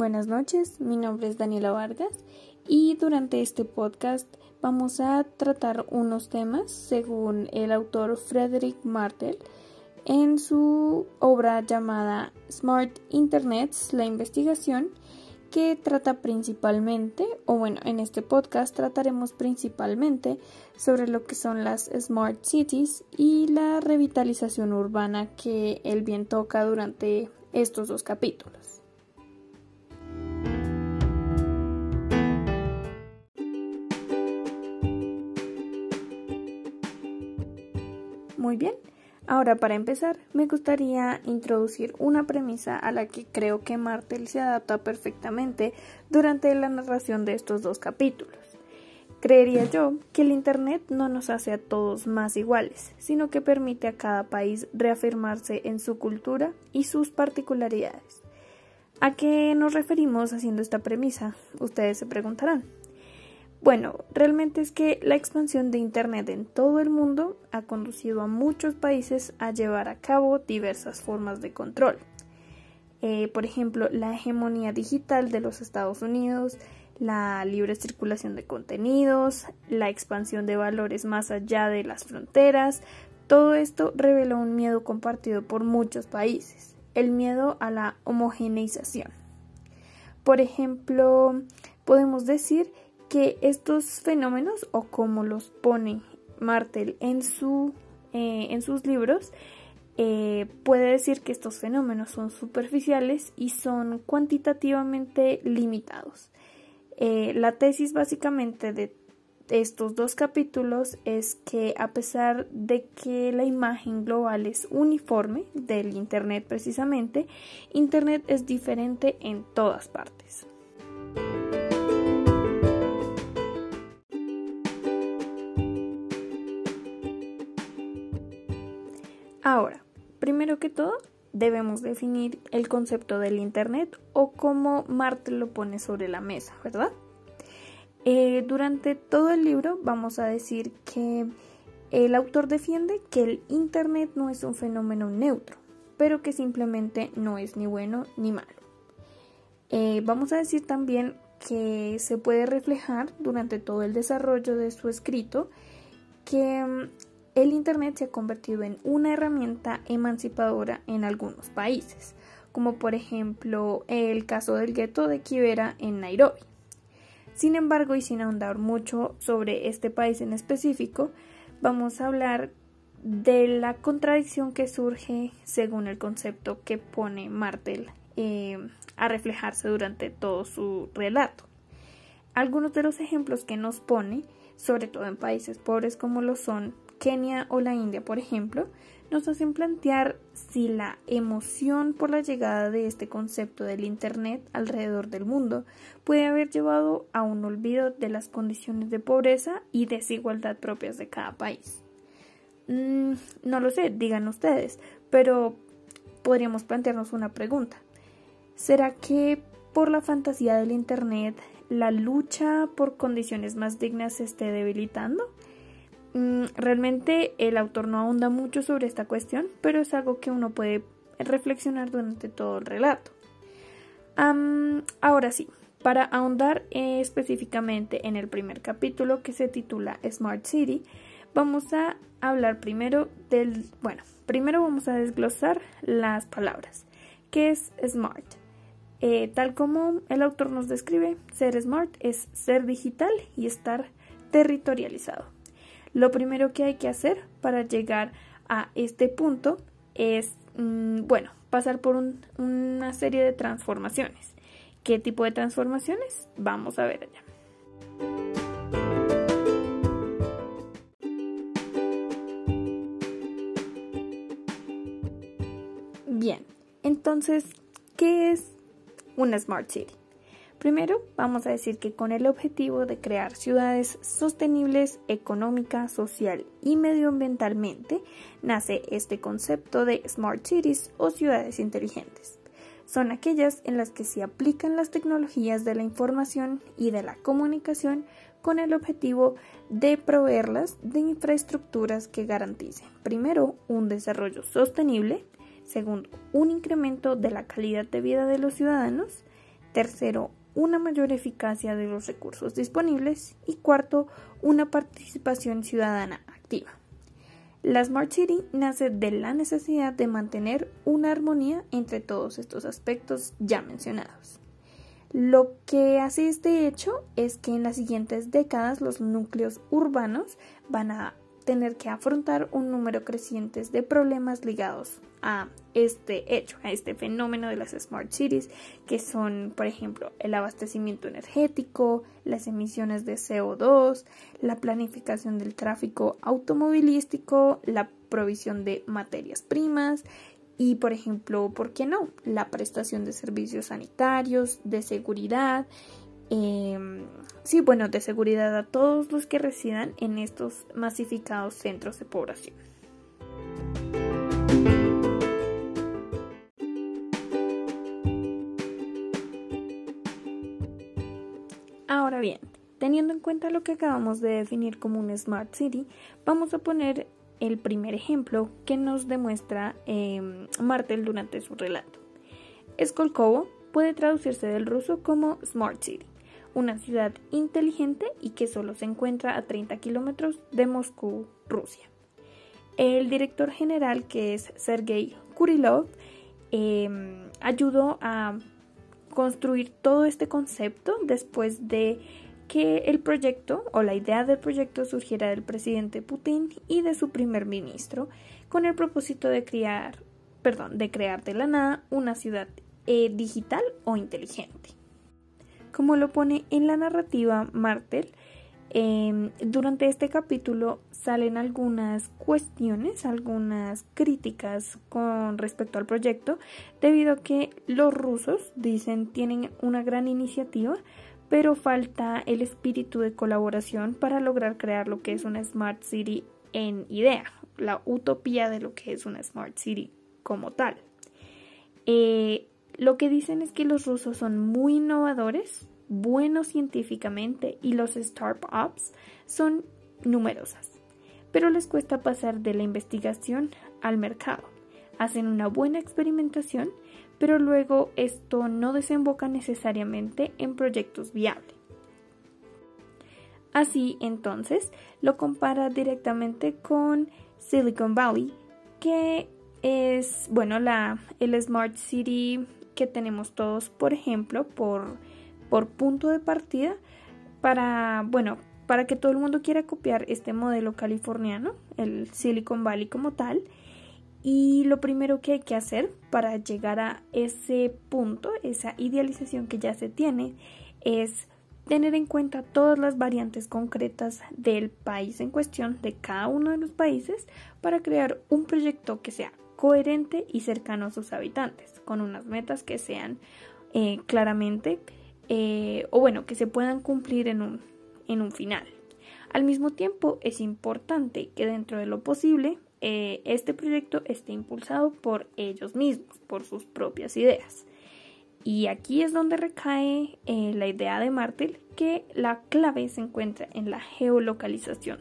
Buenas noches, mi nombre es Daniela Vargas y durante este podcast vamos a tratar unos temas según el autor Frederick Martel en su obra llamada Smart Internet, la investigación, que trata principalmente, o bueno, en este podcast trataremos principalmente sobre lo que son las Smart Cities y la revitalización urbana que el bien toca durante estos dos capítulos. Muy bien, ahora para empezar me gustaría introducir una premisa a la que creo que Martel se adapta perfectamente durante la narración de estos dos capítulos. Creería yo que el Internet no nos hace a todos más iguales, sino que permite a cada país reafirmarse en su cultura y sus particularidades. ¿A qué nos referimos haciendo esta premisa? Ustedes se preguntarán. Bueno, realmente es que la expansión de Internet en todo el mundo ha conducido a muchos países a llevar a cabo diversas formas de control. Eh, por ejemplo, la hegemonía digital de los Estados Unidos, la libre circulación de contenidos, la expansión de valores más allá de las fronteras, todo esto reveló un miedo compartido por muchos países, el miedo a la homogeneización. Por ejemplo, podemos decir que estos fenómenos, o como los pone Martel en, su, eh, en sus libros, eh, puede decir que estos fenómenos son superficiales y son cuantitativamente limitados. Eh, la tesis básicamente de estos dos capítulos es que a pesar de que la imagen global es uniforme del Internet precisamente, Internet es diferente en todas partes. Primero que todo, debemos definir el concepto del Internet o cómo Martel lo pone sobre la mesa, ¿verdad? Eh, durante todo el libro vamos a decir que el autor defiende que el Internet no es un fenómeno neutro, pero que simplemente no es ni bueno ni malo. Eh, vamos a decir también que se puede reflejar durante todo el desarrollo de su escrito que mm, el Internet se ha convertido en una herramienta emancipadora en algunos países, como por ejemplo el caso del gueto de Kibera en Nairobi. Sin embargo, y sin ahondar mucho sobre este país en específico, vamos a hablar de la contradicción que surge según el concepto que pone Martel eh, a reflejarse durante todo su relato. Algunos de los ejemplos que nos pone, sobre todo en países pobres como lo son Kenia o la India, por ejemplo, nos hacen plantear si la emoción por la llegada de este concepto del Internet alrededor del mundo puede haber llevado a un olvido de las condiciones de pobreza y desigualdad propias de cada país. Mm, no lo sé, digan ustedes, pero podríamos plantearnos una pregunta. ¿Será que por la fantasía del Internet la lucha por condiciones más dignas se esté debilitando? Mm, realmente el autor no ahonda mucho sobre esta cuestión, pero es algo que uno puede reflexionar durante todo el relato. ahora sí, para ahondar específicamente en el primer capítulo que se titula Smart City, vamos a hablar primero del, bueno, primero vamos a desglosar las palabras. ¿Qué es smart? Eh, tal como el autor nos describe, ser smart es ser digital y estar territorializado. Lo primero que hay que hacer para llegar a este punto es, mm, bueno, pasar por una serie de transformaciones. ¿Qué tipo de transformaciones? Vamos a ver allá. Bien, entonces, ¿qué es una Smart City? Primero, vamos a decir que con el objetivo de crear ciudades sostenibles económica, social y medioambientalmente, nace este concepto de Smart Cities o ciudades inteligentes. Son aquellas en las que se aplican las tecnologías de la información y de la comunicación con el objetivo de proveerlas de infraestructuras que garanticen, primero, un desarrollo sostenible, segundo, un incremento de la calidad de vida de los ciudadanos, Tercero, una mayor eficacia de los recursos disponibles. Y cuarto, una participación ciudadana activa. La Smart City nace de la necesidad de mantener una armonía entre todos estos aspectos ya mencionados. Lo que hace este hecho es que en las siguientes décadas los núcleos urbanos van a tener que afrontar un número creciente de problemas ligados a este hecho, a este fenómeno de las smart cities, que son, por ejemplo, el abastecimiento energético, las emisiones de CO2, la planificación del tráfico automovilístico, la provisión de materias primas y, por ejemplo, ¿por qué no? La prestación de servicios sanitarios, de seguridad Em, sí, bueno, de seguridad a todos los que residan en estos masificados centros de población. Teniendo en cuenta lo que acabamos de definir como un Smart City, vamos a poner el primer ejemplo que nos demuestra eh, Martel durante su relato. Skolkovo puede traducirse del ruso como Smart City una ciudad inteligente y que solo se encuentra a 30 kilómetros de Moscú, Rusia. El director general, que es Sergei Kurilov, em, ayudó a construir todo este concepto después de que el proyecto o la idea del proyecto surgiera del presidente Putin y de su primer ministro con el propósito de crear, perdón, de crear de la nada una ciudad eh, digital o inteligente. Como lo pone en la narrativa Martel, em, durante este capítulo salen algunas cuestiones, algunas críticas con respecto al proyecto, debido a que los rusos dicen tienen una gran iniciativa, pero falta el espíritu de colaboración para lograr crear lo que es una Smart City en idea, la utopía de lo que es una Smart City como tal. Eh, lo que dicen es que los rusos son muy innovadores, buenos científicamente y los startups son numerosas, pero les cuesta pasar de la investigación al mercado. Hacen una buena experimentación, pero luego esto no desemboca necesariamente en proyectos viables. Así entonces lo compara directamente con Silicon Valley, que es, bueno, la, el Smart City que tenemos todos, por ejemplo, por, por punto de partida para, bueno, para que todo el mundo quiera copiar este modelo californiano, el Silicon Valley como tal. Y lo primero que hay que hacer para llegar a ese punto, esa idealización que ya se tiene, es tener en cuenta todas las variantes concretas del país en cuestión, de cada uno de los países, para crear un proyecto que sea coherente y cercano a sus habitantes, con unas metas que sean eh, claramente eh, o bueno, que se puedan cumplir en un, en un final. Al mismo tiempo, es importante que dentro de lo posible eh, este proyecto esté impulsado por ellos mismos, por sus propias ideas. Y aquí es donde recae la idea de Martel que la clave se encuentra en la geolocalización.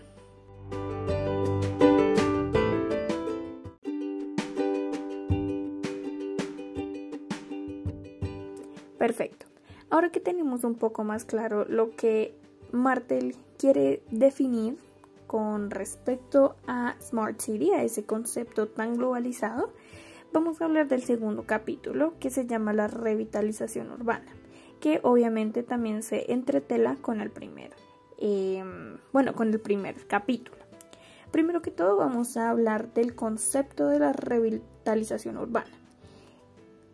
Ahora que tenemos un poco más claro lo que Martel quiere definir con respecto a Smart City, a ese concepto tan globalizado, vamos a hablar del segundo capítulo que se llama la revitalización urbana, que obviamente también se entretela con el primer, em, bueno, con el primer capítulo. Primero que todo vamos a hablar del concepto de la revitalización urbana.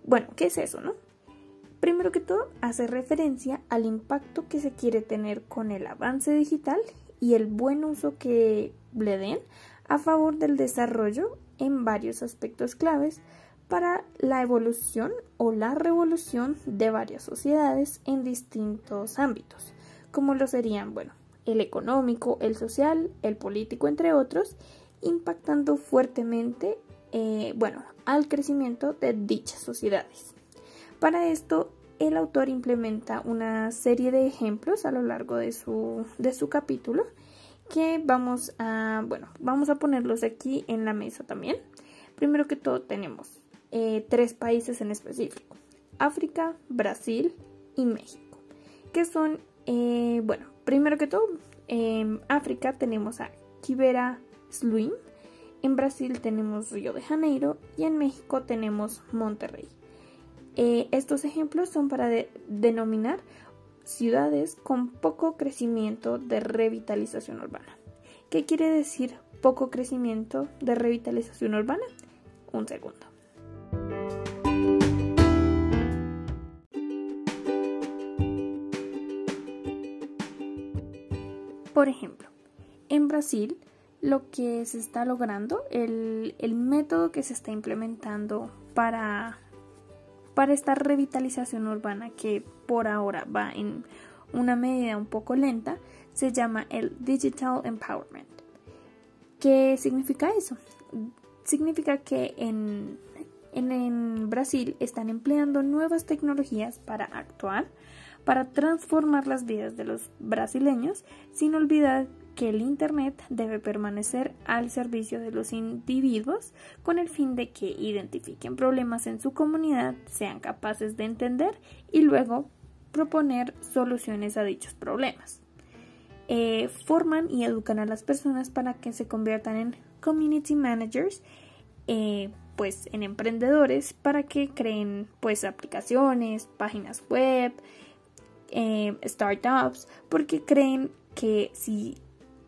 Bueno, ¿qué es eso, no? Primero que todo, hace referencia al impacto que se quiere tener con el avance digital y el buen uso que le den a favor del desarrollo en varios aspectos claves para la evolución o la revolución de varias sociedades en distintos ámbitos, como lo serían, bueno, el económico, el social, el político, entre otros, impactando fuertemente, eh, bueno, al crecimiento de dichas sociedades. Para esto, el autor implementa una serie de ejemplos a lo largo de su, de su capítulo que vamos a, bueno, vamos a ponerlos aquí en la mesa también. Primero que todo tenemos eh, tres países en específico. África, Brasil y México, que son, eh, bueno, primero que todo, en África tenemos a Kibera Sluim, en Brasil tenemos Río de Janeiro y en México tenemos Monterrey. Eh, estos ejemplos son para denominar ciudades con poco crecimiento de revitalización urbana. ¿Qué quiere decir poco crecimiento de revitalización urbana? Un segundo. Por ejemplo, en Brasil lo que se está logrando, el, método que se está implementando para, para esta revitalización urbana que por ahora va en una medida un poco lenta, se llama el Digital Empowerment. ¿Qué significa eso? Significa que en, en Brasil están empleando nuevas tecnologías para actuar para transformar las vidas de los brasileños sin olvidar que el Internet debe permanecer al servicio de los individuos con el fin de que identifiquen problemas en su comunidad, sean capaces de entender y luego proponer soluciones a dichos problemas. Eh, forman y educan a las personas para que se conviertan en community managers, eh, pues en emprendedores para que creen pues aplicaciones, páginas web, eh, startups porque creen que si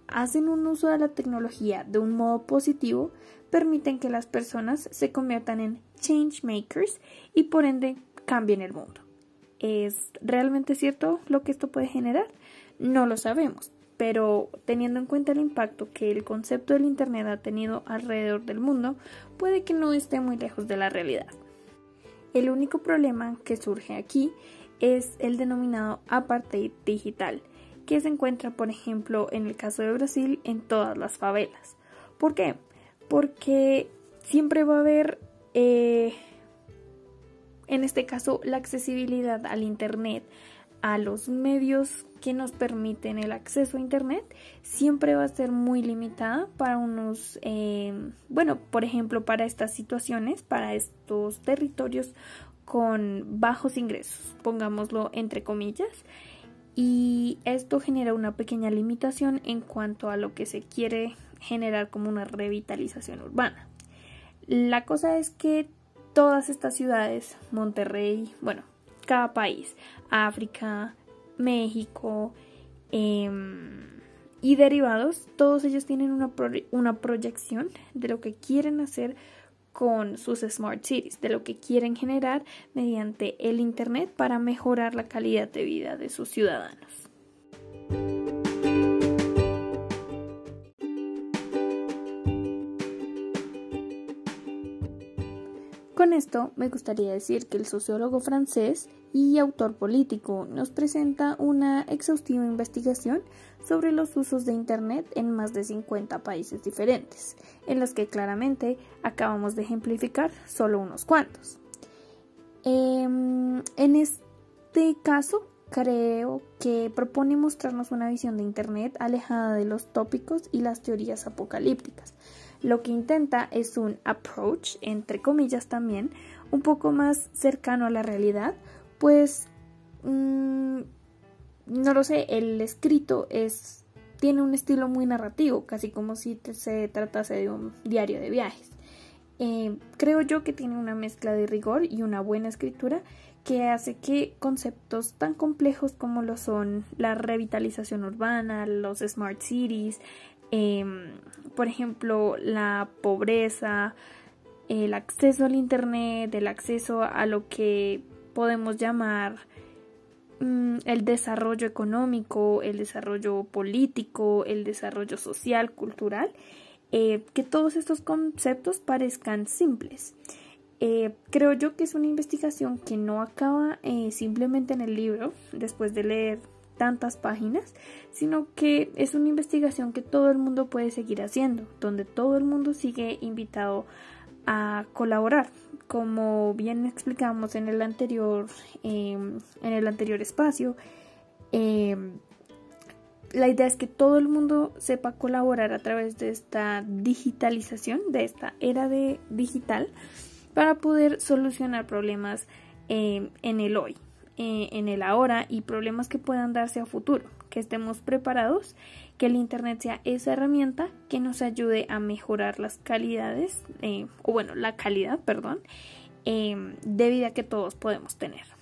hacen un uso de la tecnología de un modo positivo, permiten que las personas se conviertan en change makers y por ende cambien el mundo. ¿Es realmente cierto lo que esto puede generar? No lo sabemos, pero teniendo en cuenta el impacto que el concepto del Internet ha tenido alrededor del mundo, puede que no esté muy lejos de la realidad. El único problema que surge aquí es el denominado apartheid digital, que se encuentra, por ejemplo, en el caso de Brasil, en todas las favelas. ¿Por qué? Porque siempre va a haber, eh, en este caso, la accesibilidad al Internet, a los medios que nos permiten el acceso a Internet, siempre va a ser muy limitada para unos, eh, bueno, por ejemplo, para estas situaciones, para estos territorios con bajos ingresos, pongámoslo entre comillas, y esto genera una pequeña limitación en cuanto a lo que se quiere generar como una revitalización urbana. La cosa es que todas estas ciudades, Monterrey, bueno, cada país, África, México em, y derivados, todos ellos tienen una, una proyección de lo que quieren hacer con sus smart cities, de lo que quieren generar mediante el Internet para mejorar la calidad de vida de sus ciudadanos. Con esto me gustaría decir que el sociólogo francés y autor político nos presenta una exhaustiva investigación sobre los usos de Internet en más de 50 países diferentes, en los que claramente acabamos de ejemplificar solo unos cuantos. Em, en este caso, creo que propone mostrarnos una visión de Internet alejada de los tópicos y las teorías apocalípticas. Lo que intenta es un approach, entre comillas también, un poco más cercano a la realidad, pues mm, no lo sé, el escrito es tiene un estilo muy narrativo, casi como si se tratase de un diario de viajes. Eh, creo yo que tiene una mezcla de rigor y una buena escritura que hace que conceptos tan complejos como lo son la revitalización urbana, los smart cities, em, por ejemplo, la pobreza, el acceso al Internet, el acceso a lo que podemos llamar el desarrollo económico, el desarrollo político, el desarrollo social, cultural, eh, que todos estos conceptos parezcan simples. Eh, creo yo que es una investigación que no acaba eh, simplemente en el libro, después de leer tantas páginas, sino que es una investigación que todo el mundo puede seguir haciendo, donde todo el mundo sigue invitado a colaborar, como bien explicamos en el anterior, em, en el anterior espacio, em, la idea es que todo el mundo sepa colaborar a través de esta digitalización, de esta era de digital, para poder solucionar problemas em, en el hoy. eh, en el ahora y problemas que puedan darse a futuro, que estemos preparados, que el Internet sea esa herramienta que nos ayude a mejorar las calidades, eh, o bueno, la calidad, perdón, eh, de vida que todos podemos tener.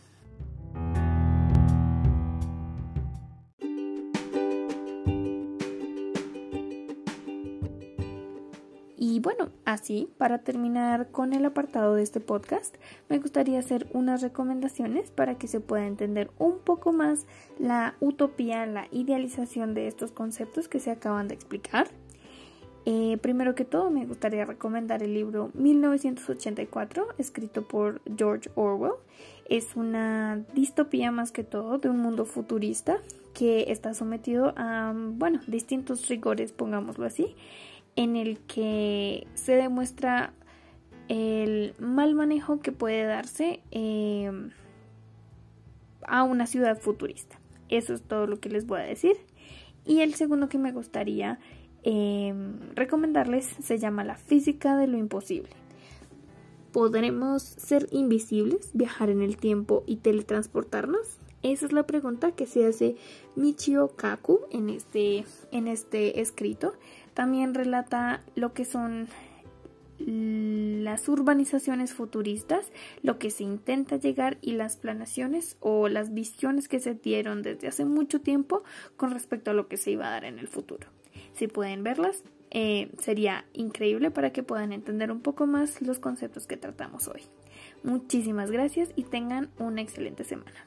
Bueno, así, para terminar con el apartado de este podcast, me gustaría hacer unas recomendaciones para que se pueda entender un poco más la utopía, la idealización de estos conceptos que se acaban de explicar. Eh, primero que todo, me gustaría recomendar el libro 1984, escrito por George Orwell. Es una distopía más que todo de un mundo futurista que está sometido a, bueno, distintos rigores, pongámoslo así en el que se demuestra el mal manejo que puede darse eh, a una ciudad futurista. Eso es todo lo que les voy a decir. Y el segundo que me gustaría eh, recomendarles se llama La física de lo imposible. ¿Podremos ser invisibles, viajar en el tiempo y teletransportarnos? Esa es la pregunta que se hace Michio Kaku en este, en este escrito. También relata lo que son las urbanizaciones futuristas, lo que se intenta llegar y las planaciones o las visiones que se dieron desde hace mucho tiempo con respecto a lo que se iba a dar en el futuro. Si pueden verlas, eh, sería increíble para que puedan entender un poco más los conceptos que tratamos hoy. Muchísimas gracias y tengan una excelente semana.